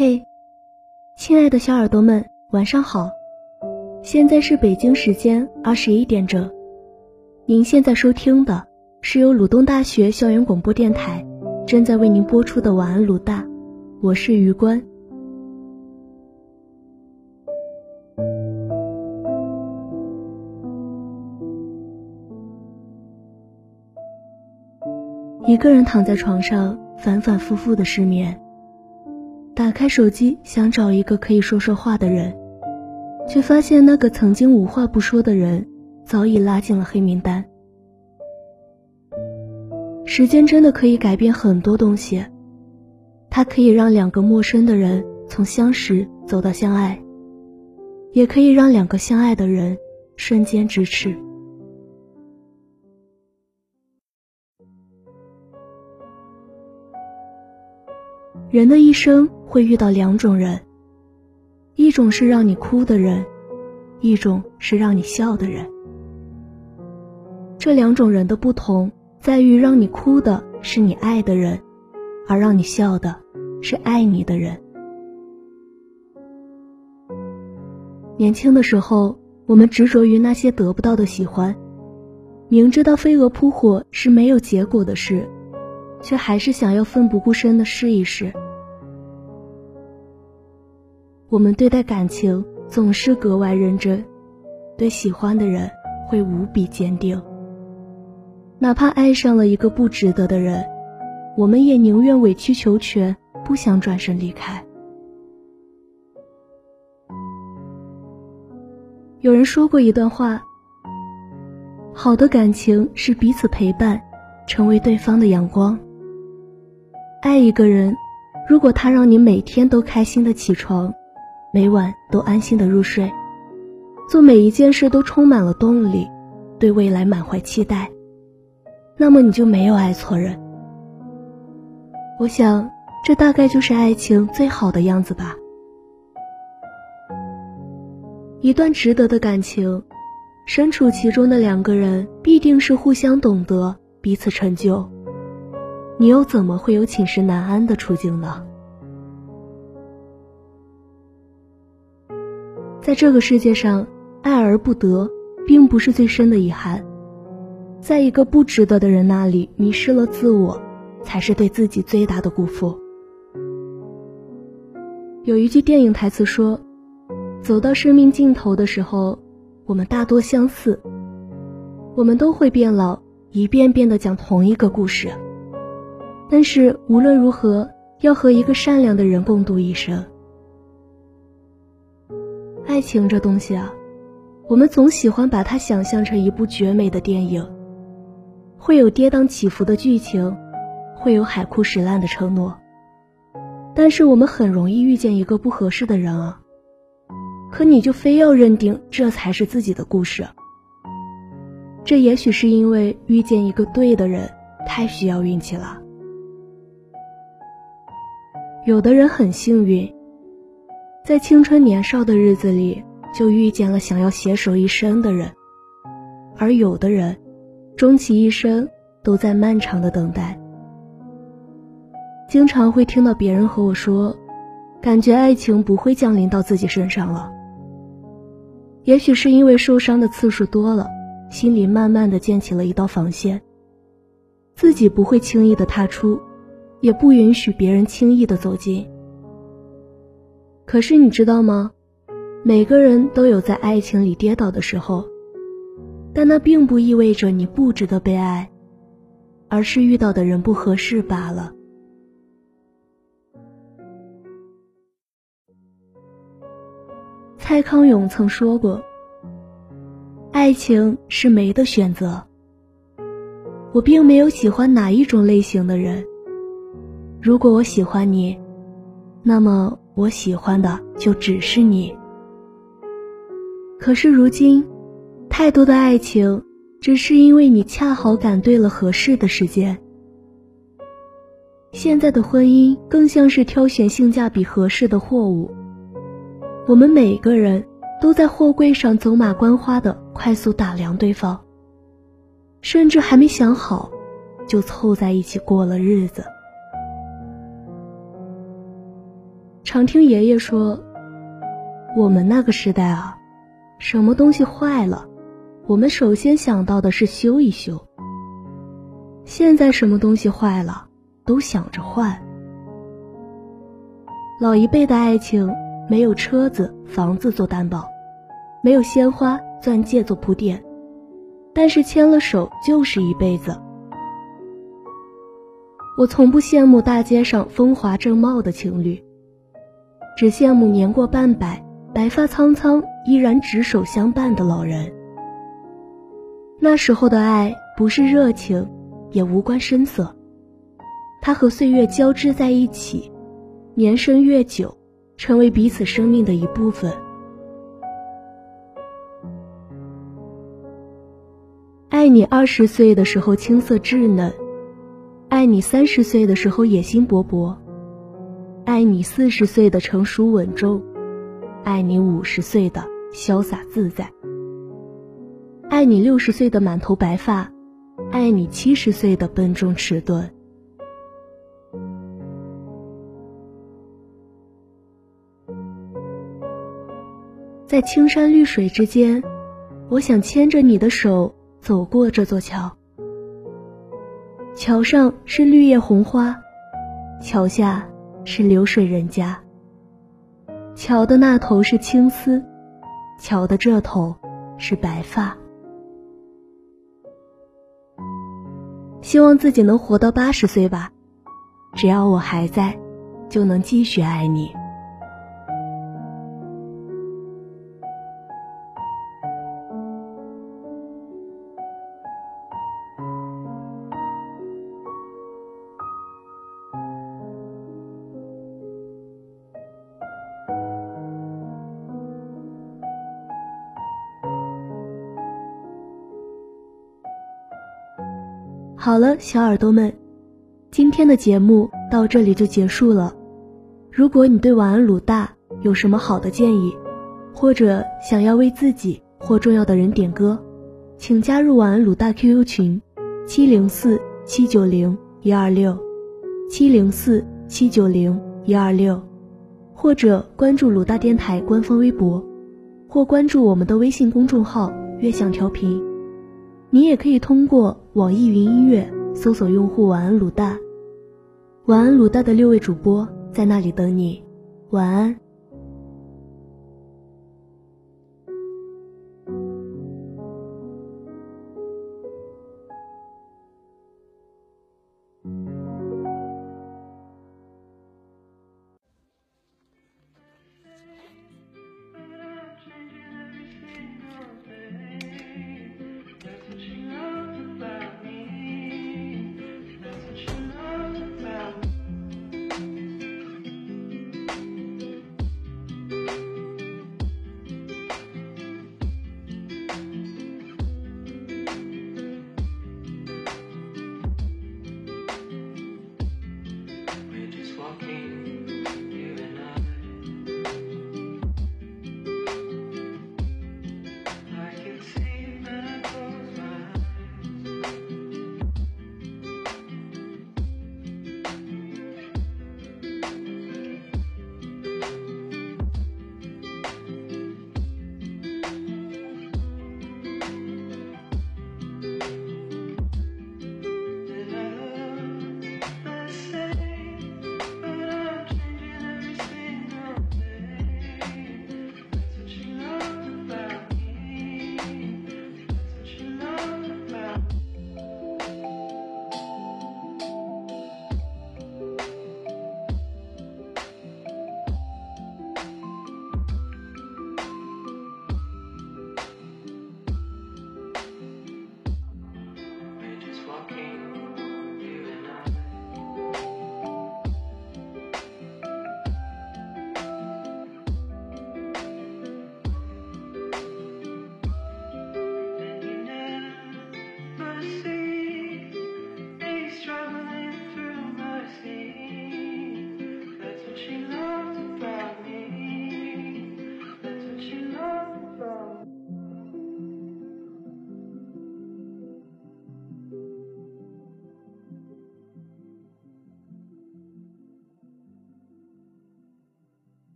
嘿，亲爱的小耳朵们，晚上好！现在是北京时间二十一点整。您现在收听的是由鲁东大学校园广播电台正在为您播出的晚安鲁大，我是余关。一个人躺在床上，反反复复的失眠。打开手机，想找一个可以说说话的人，却发现那个曾经无话不说的人早已拉进了黑名单。时间真的可以改变很多东西，它可以让两个陌生的人从相识走到相爱，也可以让两个相爱的人瞬间咫尺。人的一生会遇到两种人，一种是让你哭的人，一种是让你笑的人。这两种人的不同在于，让你哭的是你爱的人，而让你笑的是爱你的人。年轻的时候，我们执着于那些得不到的喜欢，明知道飞蛾扑火是没有结果的事。却还是想要奋不顾身的试一试。我们对待感情总是格外认真，对喜欢的人会无比坚定。哪怕爱上了一个不值得的人，我们也宁愿委曲求全，不想转身离开。有人说过一段话：好的感情是彼此陪伴，成为对方的阳光。爱一个人，如果他让你每天都开心的起床，每晚都安心的入睡，做每一件事都充满了动力，对未来满怀期待，那么你就没有爱错人。我想，这大概就是爱情最好的样子吧。一段值得的感情，身处其中的两个人必定是互相懂得，彼此成就。你又怎么会有寝食难安的处境呢？在这个世界上，爱而不得，并不是最深的遗憾。在一个不值得的人那里迷失了自我，才是对自己最大的辜负。有一句电影台词说：“走到生命尽头的时候，我们大多相似，我们都会变老，一遍遍的讲同一个故事。”但是无论如何，要和一个善良的人共度一生。爱情这东西啊，我们总喜欢把它想象成一部绝美的电影，会有跌宕起伏的剧情，会有海枯石烂的承诺。但是我们很容易遇见一个不合适的人啊，可你就非要认定这才是自己的故事。这也许是因为遇见一个对的人太需要运气了。有的人很幸运，在青春年少的日子里就遇见了想要携手一生的人，而有的人，终其一生都在漫长的等待。经常会听到别人和我说，感觉爱情不会降临到自己身上了。也许是因为受伤的次数多了，心里慢慢的建起了一道防线，自己不会轻易的踏出。也不允许别人轻易的走近。可是你知道吗？每个人都有在爱情里跌倒的时候，但那并不意味着你不值得被爱，而是遇到的人不合适罢了。蔡康永曾说过：“爱情是没的选择。”我并没有喜欢哪一种类型的人。如果我喜欢你，那么我喜欢的就只是你。可是如今，太多的爱情，只是因为你恰好赶对了合适的时间。现在的婚姻更像是挑选性价比合适的货物，我们每个人都在货柜上走马观花的快速打量对方，甚至还没想好，就凑在一起过了日子。常听爷爷说，我们那个时代啊，什么东西坏了，我们首先想到的是修一修。现在什么东西坏了，都想着换。老一辈的爱情没有车子、房子做担保，没有鲜花、钻戒做铺垫，但是牵了手就是一辈子。我从不羡慕大街上风华正茂的情侣，只羡慕年过半百、白发苍苍依然执手相伴的老人。那时候的爱不是热情。也无关深色，它和岁月交织在一起，年深月久，成为彼此生命的一部分。爱你二十岁的时候青涩稚嫩，爱你三十岁的时候野心勃勃，爱你四十岁的成熟稳重，爱你五十岁的潇洒自在，爱你六十岁的满头白发。爱你七十岁的笨重迟钝，在青山绿水之间，我想牵着你的手走过这座桥。桥上是绿叶红花，桥下是流水人家。桥的那头是青丝，桥的这头是白发。希望自己能活到八十岁吧，只要我还在，就能继续爱你。好了，小耳朵们，今天的节目到这里就结束了。如果你对晚安鲁大有什么好的建议，或者想要为自己或重要的人点歌，请加入晚安鲁大 QQ 群：七零四七九零一二六，七零四七九零一二六，或者关注鲁大电台官方微博，或关注我们的微信公众号“悦享调频”。你也可以通过网易云音乐搜索用户“晚安卤蛋”，晚安卤蛋的六位主播在那里等你，晚安。